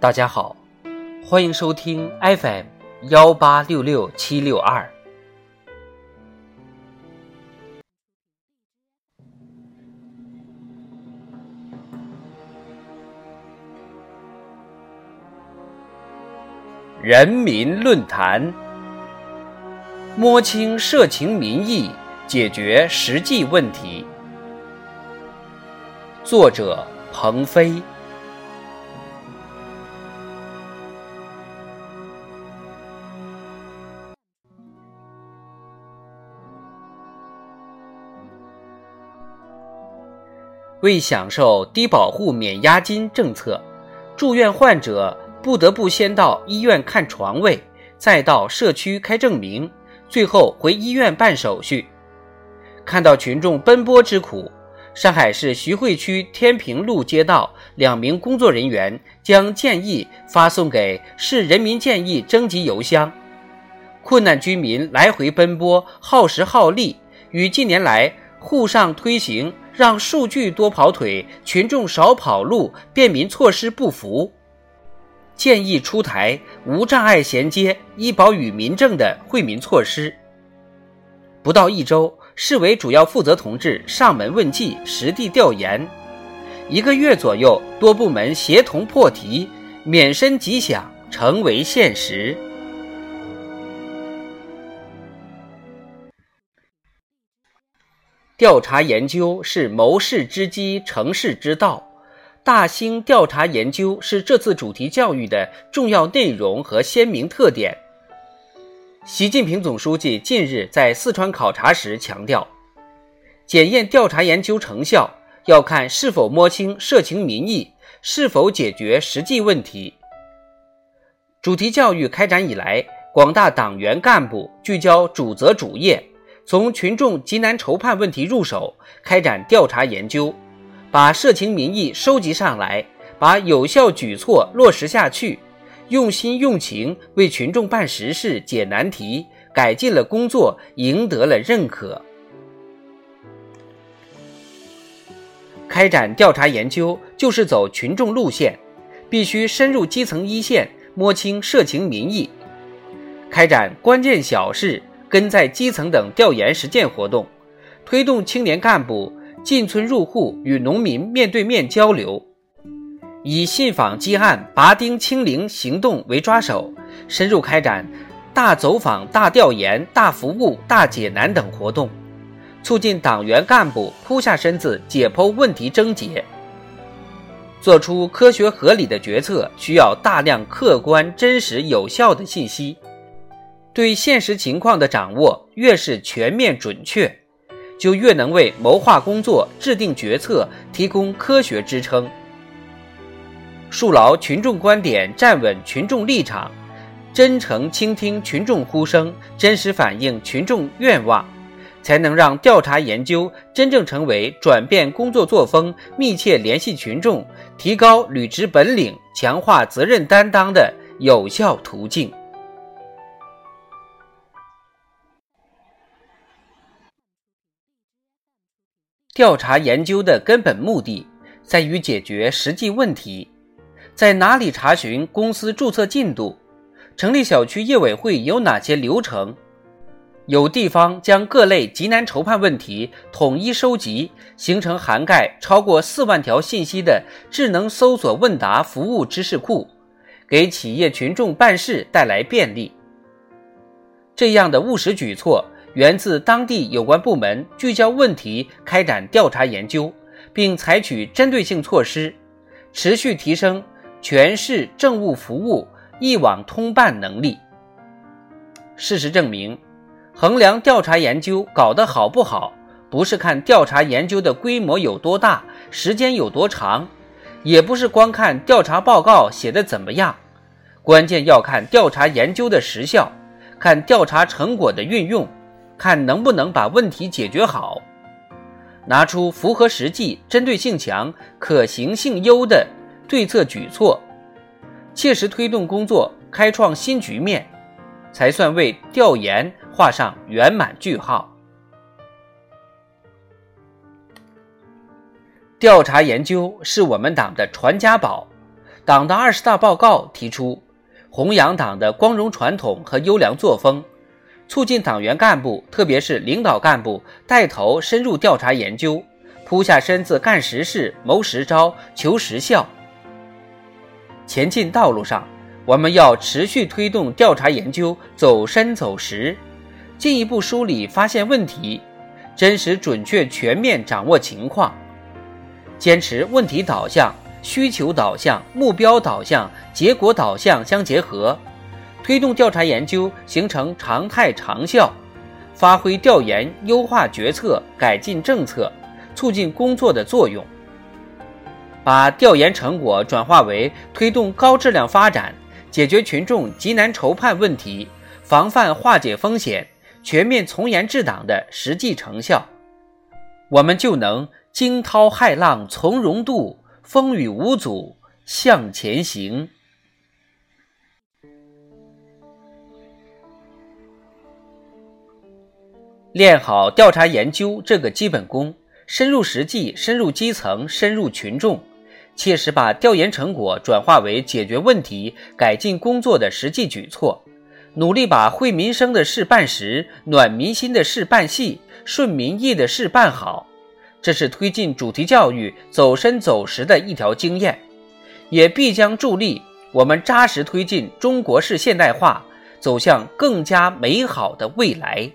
大家好，欢迎收听 FM 幺八六六七六二。人民论坛，摸清社情民意，解决实际问题。作者：鹏飞。为享受低保户免押金政策，住院患者不得不先到医院看床位，再到社区开证明，最后回医院办手续。看到群众奔波之苦，上海市徐汇区天平路街道两名工作人员将建议发送给市人民建议征集邮箱。困难居民来回奔波，耗时耗力，与近年来沪上推行。让数据多跑腿，群众少跑路，便民措施不符。建议出台无障碍衔接医保与民政的惠民措施。不到一周，市委主要负责同志上门问计，实地调研。一个月左右，多部门协同破题，免申吉享成为现实。调查研究是谋事之基，成事之道。大兴调查研究是这次主题教育的重要内容和鲜明特点。习近平总书记近日在四川考察时强调，检验调查研究成效要看是否摸清社情民意，是否解决实际问题。主题教育开展以来，广大党员干部聚焦主责主业。从群众急难愁盼问题入手，开展调查研究，把社情民意收集上来，把有效举措落实下去，用心用情为群众办实事、解难题，改进了工作，赢得了认可。开展调查研究就是走群众路线，必须深入基层一线，摸清社情民意，开展关键小事。跟在基层等调研实践活动，推动青年干部进村入户与农民面对面交流，以信访积案、拔钉清零行动为抓手，深入开展大走访、大调研、大服务、大解难等活动，促进党员干部扑下身子解剖问题症结。做出科学合理的决策，需要大量客观、真实、有效的信息。对现实情况的掌握越是全面准确，就越能为谋划工作、制定决策提供科学支撑。树牢群众观点，站稳群众立场，真诚倾听群众呼声，真实反映群众愿望，才能让调查研究真正成为转变工作作风、密切联系群众、提高履职本领、强化责任担当的有效途径。调查研究的根本目的在于解决实际问题，在哪里查询公司注册进度？成立小区业委会有哪些流程？有地方将各类急难愁盼问题统一收集，形成涵盖超过四万条信息的智能搜索问答服务知识库，给企业群众办事带来便利。这样的务实举措。源自当地有关部门聚焦问题开展调查研究，并采取针对性措施，持续提升全市政务服务一网通办能力。事实证明，衡量调查研究搞得好不好，不是看调查研究的规模有多大、时间有多长，也不是光看调查报告写的怎么样，关键要看调查研究的实效，看调查成果的运用。看能不能把问题解决好，拿出符合实际、针对性强、可行性优的对策举措，切实推动工作开创新局面，才算为调研画上圆满句号。调查研究是我们党的传家宝，党的二十大报告提出，弘扬党的光荣传统和优良作风，促进党员干部，特别是领导干部带头深入调查研究，扑下身子干实事、谋实招、求实效。前进道路上，我们要持续推动调查研究走深走实，进一步梳理发现问题，真实准确全面掌握情况，坚持问题导向。需求导向、目标导向、结果导向相结合，推动调查研究形成常态长效，发挥调研优化决策、改进政策、促进工作的作用。把调研成果转化为推动高质量发展、解决群众急难愁盼问题、防范化解风险、全面从严治党的实际成效，我们就能惊涛骇浪从容渡。风雨无阻向前行。练好调查研究这个基本功，深入实际、深入基层、深入群众，切实把调研成果转化为解决问题、改进工作的实际举措，努力把惠民生的事办实、暖民心的事办细、顺民意的事办好。这是推进主题教育走深走实的一条经验，也必将助力我们扎实推进中国式现代化走向更加美好的未来。